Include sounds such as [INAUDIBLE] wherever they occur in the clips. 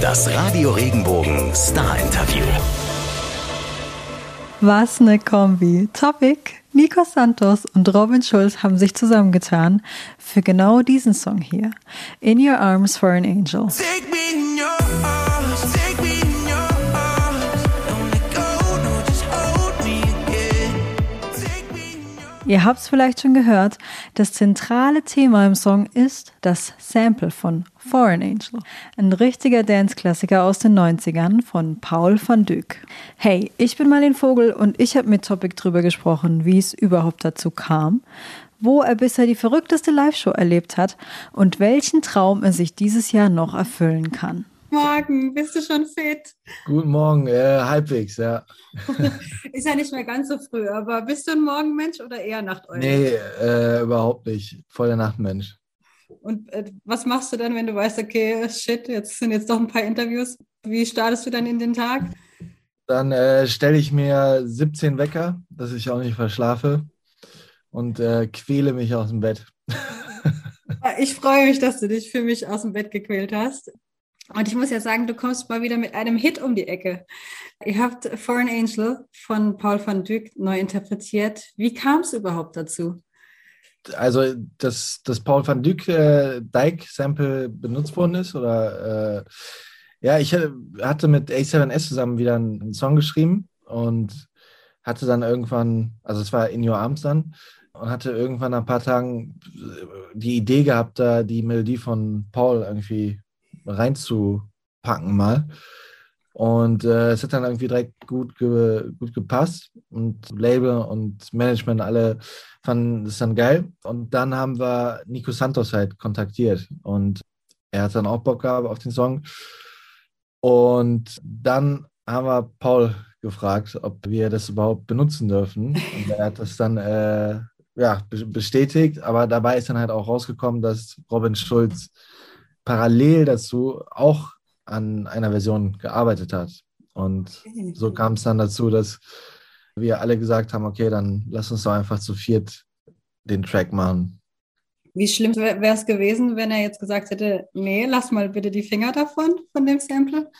Das Radio Regenbogen Star Interview. Was ne Kombi. Topic. Nico Santos und Robin Schulz haben sich zusammengetan für genau diesen Song hier. In Your Arms for an Angel. Take me Ihr habt's vielleicht schon gehört, das zentrale Thema im Song ist das Sample von For an Angel, ein richtiger Dance-Klassiker aus den 90ern von Paul van Dyk. Hey, ich bin Marlene Vogel und ich habe mit Topic drüber gesprochen, wie es überhaupt dazu kam, wo er bisher die verrückteste Live-Show erlebt hat und welchen Traum er sich dieses Jahr noch erfüllen kann. Morgen, bist du schon fit? Guten Morgen, äh, halbwegs, ja. [LAUGHS] Ist ja nicht mehr ganz so früh, aber bist du ein Morgenmensch oder eher Nachteule? Nee, äh, überhaupt nicht. Voll der Nachtmensch. Und äh, was machst du dann, wenn du weißt, okay, shit, jetzt sind jetzt doch ein paar Interviews? Wie startest du dann in den Tag? Dann äh, stelle ich mir 17 Wecker, dass ich auch nicht verschlafe und äh, quäle mich aus dem Bett. [LAUGHS] Ich freue mich, dass du dich für mich aus dem Bett gequält hast. Und ich muss ja sagen, du kommst mal wieder mit einem Hit um die Ecke. Ihr habt Foreign Angel von Paul van Dyk neu interpretiert. Wie kam es überhaupt dazu? Also, dass das Paul van Dyk äh, Dyke-Sample benutzt worden ist oder äh, ja, ich hatte- mit A7S zusammen wieder einen, Song geschrieben und hatte dann irgendwann, also es war In Your Arms dann, und hatte irgendwann nach ein paar Tagen die Idee gehabt, da die Melodie von Paul irgendwie reinzupacken mal. Und äh, es hat dann irgendwie direkt gut, ge gut gepasst und Label und Management alle fanden es dann geil. Und dann haben wir Nico Santos halt kontaktiert und er hat dann auch Bock gehabt auf den Song. Und dann haben wir Paul gefragt, ob wir das überhaupt benutzen dürfen. Und er hat das dann äh, ja, be- bestätigt, aber dabei ist dann halt auch rausgekommen, dass Robin Schulz parallel dazu auch an einer Version gearbeitet hat. Und so kam es dann dazu, dass wir alle gesagt haben, okay, dann lass uns doch einfach zu viert den Track machen. Wie schlimm wäre es gewesen, wenn er jetzt gesagt hätte, nee, lass mal bitte die Finger davon, von dem Sample?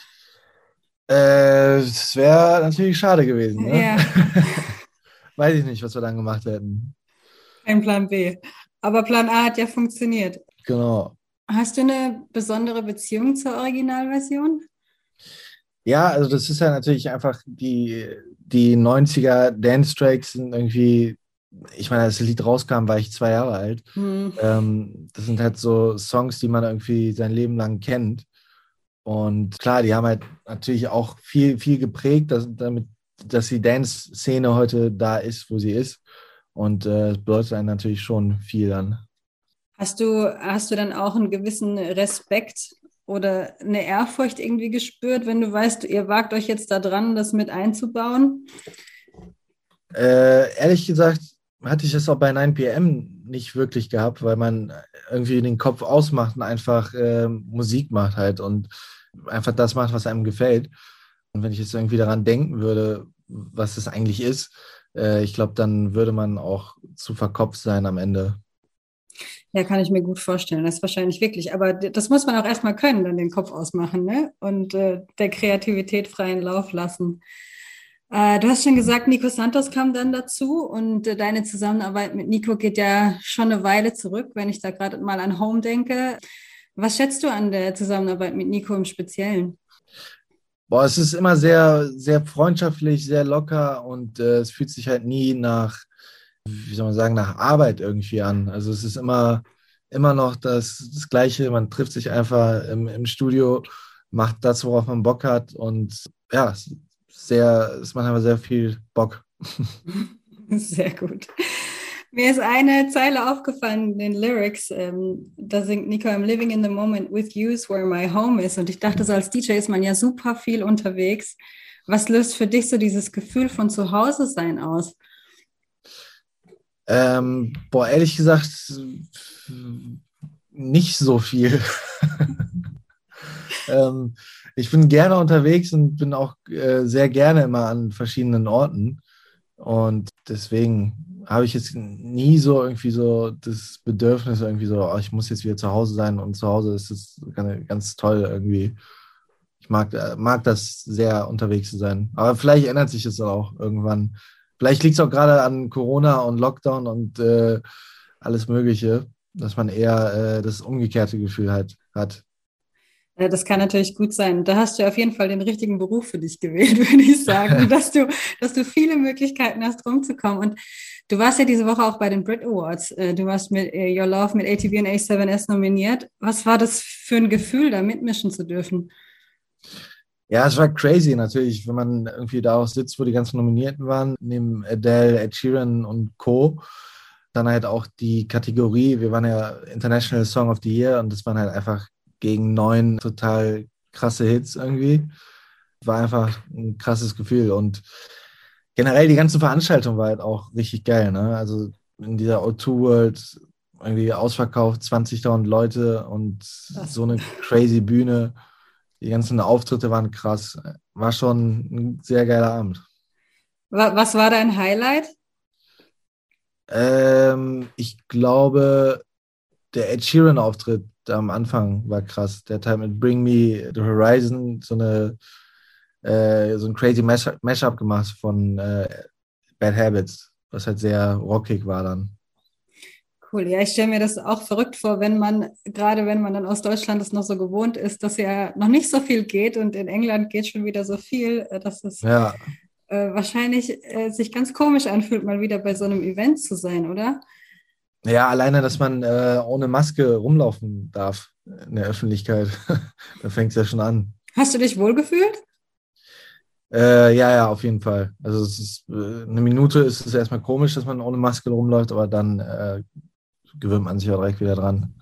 Äh, Es wäre natürlich schade gewesen. Ne? Ja, [LAUGHS] Weiß ich nicht, was wir dann gemacht hätten. kein Plan B. Aber Plan A hat ja funktioniert. Genau. Hast du eine besondere Beziehung zur Originalversion? Ja, also das ist ja natürlich einfach die, die 90er Dance-Tracks sind irgendwie, ich meine, als das Lied rauskam, war ich zwei Jahre alt. Hm. Ähm, das sind halt so Songs, die man irgendwie sein Leben lang kennt. Und klar, die haben halt natürlich auch viel, viel geprägt, dass, damit, dass die Dance-Szene heute da ist, wo sie ist. Und äh, es bedeutet einen natürlich schon viel dann. Hast du, hast du dann auch einen gewissen Respekt oder eine Ehrfurcht irgendwie gespürt, wenn du weißt, ihr wagt euch jetzt da dran, das mit einzubauen? Äh, ehrlich gesagt hatte ich das auch bei 9pm nicht wirklich gehabt, weil man irgendwie den Kopf ausmacht und einfach äh, Musik macht halt und einfach das macht, was einem gefällt. Und wenn ich jetzt irgendwie daran denken würde, was es eigentlich ist, äh, ich glaube, dann würde man auch zu verkopft sein am Ende. Ja, kann ich mir gut vorstellen. Das ist wahrscheinlich wirklich. Aber das muss man auch erstmal können, dann den Kopf ausmachen, ne? Und äh, der Kreativität freien Lauf lassen. Äh, du hast schon gesagt, Nico Santos kam dann dazu und äh, deine Zusammenarbeit mit Nico geht ja schon eine Weile zurück, wenn ich da gerade mal an Home denke. Was schätzt du an der Zusammenarbeit mit Nico im Speziellen? Boah, es ist immer sehr, sehr freundschaftlich, sehr locker und äh, es fühlt sich halt nie nach, wie soll man sagen, nach Arbeit irgendwie an. Also es ist immer, immer noch das, das Gleiche. Man trifft sich einfach im, im Studio, macht das, worauf man Bock hat und ja, sehr, es macht einfach sehr viel Bock. [LAUGHS] Sehr gut. Mir ist eine Zeile aufgefallen in den Lyrics. Ähm, da singt Nico, I'm living in the moment with you is where my home is. Und ich dachte, so als DJ ist man ja super viel unterwegs. Was löst für dich so dieses Gefühl von zu Hause sein aus? Ähm, boah, ehrlich gesagt, nicht so viel. [LAUGHS] ähm, ich bin gerne unterwegs und bin auch äh, sehr gerne immer an verschiedenen Orten. Und deswegen habe ich jetzt nie so irgendwie so das Bedürfnis, irgendwie so, oh, ich muss jetzt wieder zu Hause sein und zu Hause ist es ganz, ganz toll irgendwie. ich mag, äh, mag das sehr unterwegs zu sein. Aber vielleicht ändert sich das auch irgendwann. Vielleicht liegt es auch gerade an Corona und Lockdown und äh, alles Mögliche, dass man eher äh, das umgekehrte Gefühl halt hat. Das kann natürlich gut sein. Da hast du auf jeden Fall den richtigen Beruf für dich gewählt, [LAUGHS] würde ich sagen, [LAUGHS] dass du, dass du viele Möglichkeiten hast, rumzukommen. Und du warst ja diese Woche auch bei den Brit Awards. Äh, Du warst mit äh, Your Love mit ATV und A7S nominiert. Was war das für ein Gefühl, da mitmischen zu dürfen? Ja, es war crazy natürlich, wenn man irgendwie da auch sitzt, wo die ganzen Nominierten waren, neben Adele, Ed Sheeran und Co. Dann halt auch die Kategorie, wir waren ja International Song of the Year und das waren halt einfach gegen neun total krasse Hits irgendwie. War einfach ein krasses Gefühl und generell die ganze Veranstaltung war halt auch richtig geil, ne? Also in dieser O2 World irgendwie ausverkauft, 20.000 Leute und so eine crazy Bühne. Die ganzen Auftritte waren krass. War schon ein sehr geiler Abend. Wa- Was war dein Highlight? Ähm, ich glaube, der Ed Sheeran-Auftritt am Anfang war krass. Der hat halt mit Bring Me the Horizon so eine äh, so ein crazy Mash- Mashup gemacht von äh, Bad Habits, was halt sehr rockig war dann. Cool. Ja, ich stelle mir das auch verrückt vor, wenn man, gerade wenn man dann aus Deutschland es noch so gewohnt ist, dass ja noch nicht so viel geht und in England geht schon wieder so viel, äh, dass es Ja, äh, wahrscheinlich äh, sich ganz komisch anfühlt, mal wieder bei so einem Event zu sein, oder? ja alleine, dass man äh, ohne Maske rumlaufen darf in der Öffentlichkeit. [LAUGHS] da fängt es ja schon an. Hast du dich wohlgefühlt? Äh, ja, ja, auf jeden Fall. Also es ist äh, eine Minute ist es erstmal komisch, dass man ohne Maske rumläuft, aber dann äh, gewöhnt man sich auch direkt wieder dran.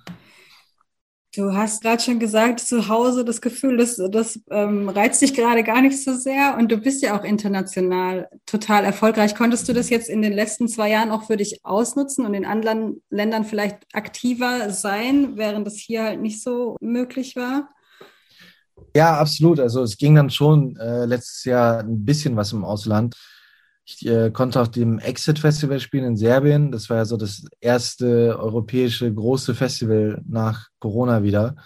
Du hast gerade schon gesagt, zu Hause das Gefühl, das, das ähm, reizt dich gerade gar nicht so sehr und du bist ja auch international total erfolgreich. Konntest du das jetzt in den letzten zwei Jahren auch für dich ausnutzen und in anderen Ländern vielleicht aktiver sein, während das hier halt nicht so möglich war? Ja, absolut. Also es ging dann schon äh, letztes Jahr ein bisschen was im Ausland. Ich äh, konnte auf dem Exit Festival spielen in Serbien. Das war ja so das erste europäische große Festival nach Corona wieder.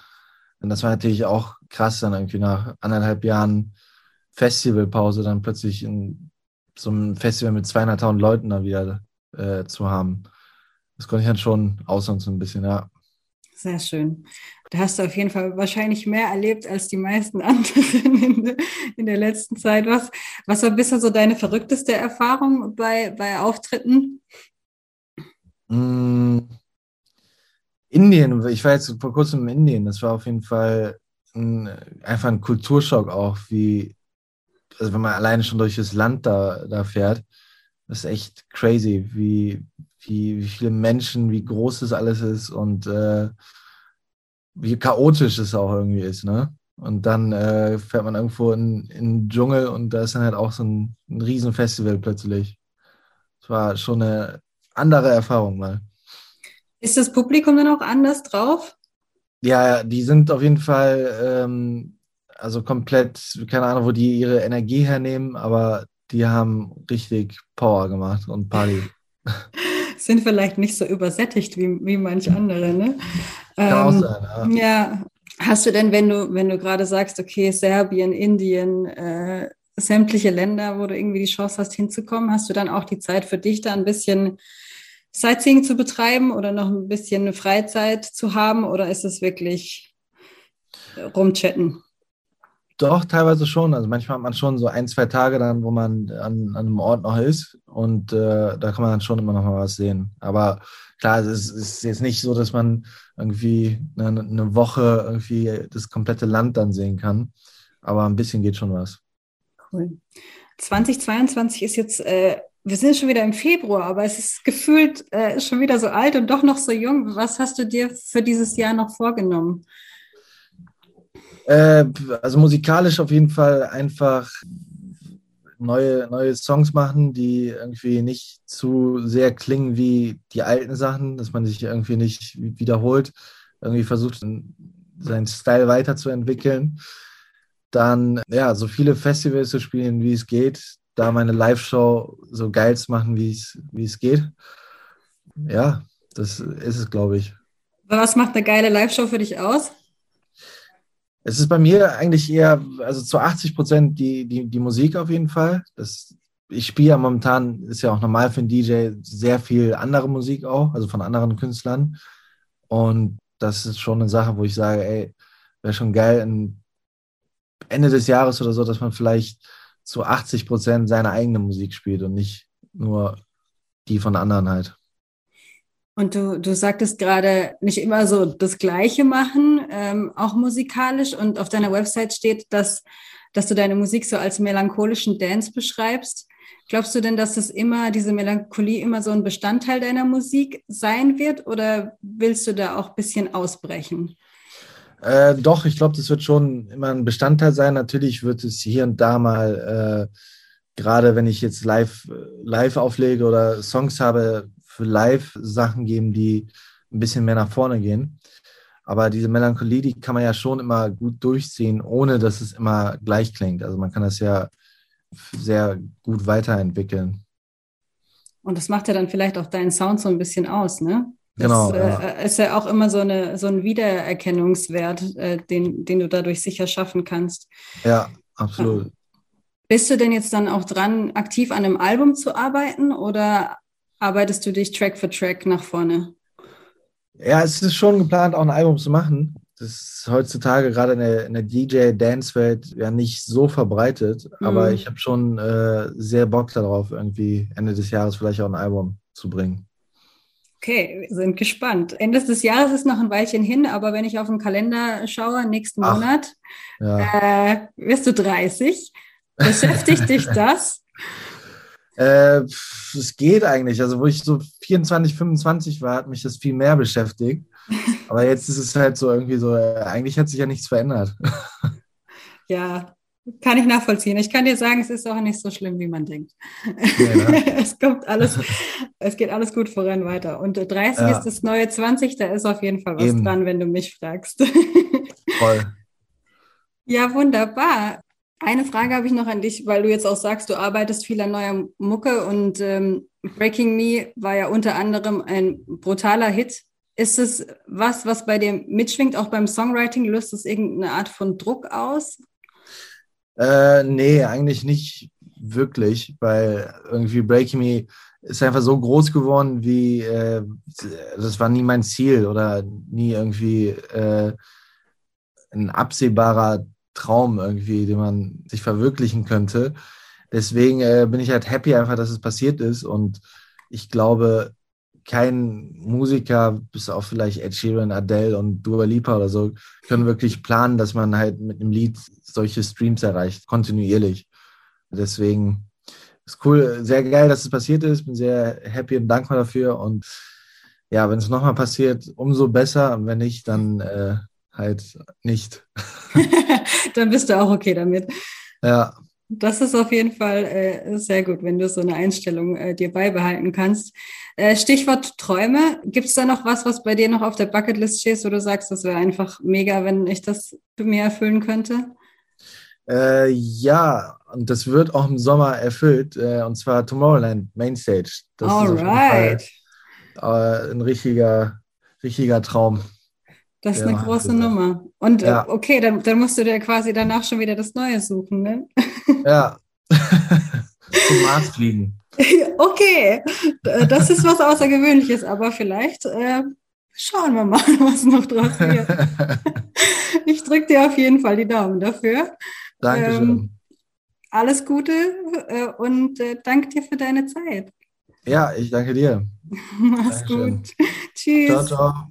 Und das war natürlich auch krass, dann irgendwie nach anderthalb Jahren Festivalpause dann plötzlich in so einem Festival mit 200.000 Leuten dann wieder äh, zu haben. Das konnte ich dann schon ausnutzen ein bisschen, ja. Sehr schön. Da hast du auf jeden Fall wahrscheinlich mehr erlebt als die meisten [LAUGHS] anderen in, in der letzten Zeit. Was, was war bisher so deine verrückteste Erfahrung bei, bei Auftritten? Mm, Indien, ich war jetzt vor kurzem in Indien, das war auf jeden Fall ein, einfach ein Kulturschock auch, wie, also wenn man alleine schon durch das Land da, da fährt, das ist echt crazy, wie, wie, wie viele Menschen, wie groß das alles ist und äh, wie chaotisch es auch irgendwie ist, ne? Und dann äh, fährt man irgendwo in, in den Dschungel und da ist dann halt auch so ein, ein Riesenfestival plötzlich. Es war schon eine andere Erfahrung mal. Ist das Publikum dann auch anders drauf? Ja, die sind auf jeden Fall, ähm, also komplett, keine Ahnung, wo die ihre Energie hernehmen, aber die haben richtig Power gemacht und Party. [LAUGHS] Sind vielleicht nicht so übersättigt wie, wie manch andere, ne? Kann Ähm, sein, ja. Ja, hast du denn, wenn du, wenn du gerade sagst, okay, Serbien, Indien, äh, sämtliche Länder, wo du irgendwie die Chance hast, hinzukommen, hast du dann auch die Zeit für dich, da ein bisschen Sightseeing zu betreiben oder noch ein bisschen Freizeit zu haben? Oder ist es wirklich rumchatten? Doch, teilweise schon. Also manchmal hat man schon so ein, zwei Tage dann, wo man an, an einem Ort noch ist und äh, da kann man dann schon immer noch mal was sehen. Aber klar, es ist, jetzt nicht so, dass man irgendwie eine, eine Woche irgendwie das komplette Land dann sehen kann. Aber ein bisschen geht schon was. Cool. 2022 ist jetzt, äh, wir sind schon wieder im Februar, aber es ist gefühlt äh, schon wieder so alt und doch noch so jung. Was hast du dir für dieses Jahr noch vorgenommen? Äh, also musikalisch auf jeden Fall einfach neue, neue Songs machen, die irgendwie nicht zu sehr klingen wie die alten Sachen, dass man sich irgendwie nicht wiederholt, irgendwie versucht, seinen Style weiterzuentwickeln. Dann, ja, so viele Festivals zu spielen, wie es geht, da meine Live-Show so geil zu machen, wie es, wie es geht. Ja, das ist es, glaube ich. Was macht eine geile Live-Show für dich aus? Es ist bei mir eigentlich eher, also zu 80 Prozent die, die, die Musik auf jeden Fall. Das, ich spiele ja momentan, ist ja auch normal für einen DJ, sehr viel andere Musik auch, also von anderen Künstlern. Und das ist schon eine Sache, wo ich sage, ey, wäre schon geil, Ende des Jahres oder so, dass man vielleicht zu 80 Prozent seine eigene Musik spielt und nicht nur die von anderen halt. Und du, du sagtest gerade, nicht immer so das Gleiche machen, ähm, auch musikalisch. Und auf deiner Website steht, dass, dass du deine Musik so als melancholischen Dance beschreibst. Glaubst du denn, dass das immer, diese Melancholie immer so ein Bestandteil deiner Musik sein wird? Oder willst du da auch ein bisschen ausbrechen? Äh, doch, ich glaube, das wird schon immer ein Bestandteil sein. Natürlich wird es hier und da mal, äh, gerade wenn ich jetzt live, live auflege oder Songs habe, für live Sachen geben, die ein bisschen mehr nach vorne gehen. Aber diese Melancholie, die kann man ja schon immer gut durchziehen, ohne dass es immer gleich klingt. Also man kann das ja sehr gut weiterentwickeln. Und das macht ja dann vielleicht auch deinen Sound so ein bisschen aus, ne? Das Genau, äh, ja. ist ja auch immer so, eine, so ein Wiedererkennungswert, äh, den, den du dadurch sicher schaffen kannst. Ja, absolut. Bist du denn jetzt dann auch dran, aktiv an einem Album zu arbeiten oder arbeitest du dich Track für Track nach vorne? Ja, es ist schon geplant, auch ein Album zu machen. Das ist heutzutage gerade in der, in der DJ-Dance-Welt ja nicht so verbreitet, aber Mhm. ich habe schon äh, sehr Bock darauf, irgendwie Ende des Jahres vielleicht auch ein Album zu bringen. Okay, wir sind gespannt. Ende des Jahres ist noch ein Weilchen hin, aber wenn ich auf den Kalender schaue, nächsten Ach. Monat, Ja. äh, wirst du 30. Beschäftigt dich das? [LAUGHS] Äh, es geht eigentlich. Also, wo ich so 24, 25 war, hat mich das viel mehr beschäftigt. Aber jetzt ist es halt so irgendwie so, äh, eigentlich hat sich ja nichts verändert. [LAUGHS] Ja, kann ich nachvollziehen. Ich kann dir sagen, es ist auch nicht so schlimm, wie man denkt. Ne? [LAUGHS] es kommt alles, es geht alles gut voran weiter. Und äh, 30 Ja. ist das neue 20, da ist auf jeden Fall was Eben. dran, wenn du mich fragst. Voll. Ja, wunderbar. Eine Frage habe ich noch an dich, weil du jetzt auch sagst, du arbeitest viel an neuer Mucke und ähm, Breaking Me war ja unter anderem ein brutaler Hit. Ist es was, was bei dir mitschwingt, auch beim Songwriting? Löst es irgendeine Art von Druck aus? Äh, nee, eigentlich nicht wirklich, weil irgendwie Breaking Me ist einfach so groß geworden, wie äh, das war nie mein Ziel oder nie irgendwie äh, ein absehbarer Traum irgendwie, den man sich verwirklichen könnte. Deswegen äh, bin ich halt happy einfach, dass es passiert ist und ich glaube, kein Musiker, bis auf vielleicht Ed Sheeran, Adele und Dua Lipa oder so, können wirklich planen, dass man halt mit einem Lied solche Streams erreicht, kontinuierlich. Deswegen ist cool, sehr geil, dass es passiert ist. Bin sehr happy und dankbar dafür. Und ja, wenn es nochmal passiert, umso besser. Und wenn nicht, dann äh, halt nicht. [LAUGHS] [LAUGHS] Dann bist du auch okay damit. Ja, Das ist auf jeden Fall äh, sehr gut, wenn du so eine Einstellung äh, dir beibehalten kannst. Äh, Stichwort Träume. Gibt es da noch was, was bei dir noch auf der Bucketlist steht, wo du sagst, das wäre einfach mega, wenn ich das mir erfüllen könnte? äh, ja, und das wird auch im Sommer erfüllt. Äh, und zwar Tomorrowland Mainstage. Das ist auf jeden Fall Alright. äh, ein richtiger, richtiger Traum. Das ist Ja, eine große bitte. Nummer. Und Ja. äh, okay, dann, dann musst du dir quasi danach schon wieder das Neue suchen, ne? Ja. [LAUGHS] [LAUGHS] Zum Mars fliegen. [LAUGHS] okay, D- das ist was Außergewöhnliches, aber vielleicht äh, schauen wir mal, was noch draus wird. Ich drücke dir auf jeden Fall die Daumen dafür. Dankeschön. Ähm, Alles Gute äh, und äh, danke dir für deine Zeit. ja, ich danke dir. Mach's Dankeschön. gut. Tschüss. Ciao, ciao.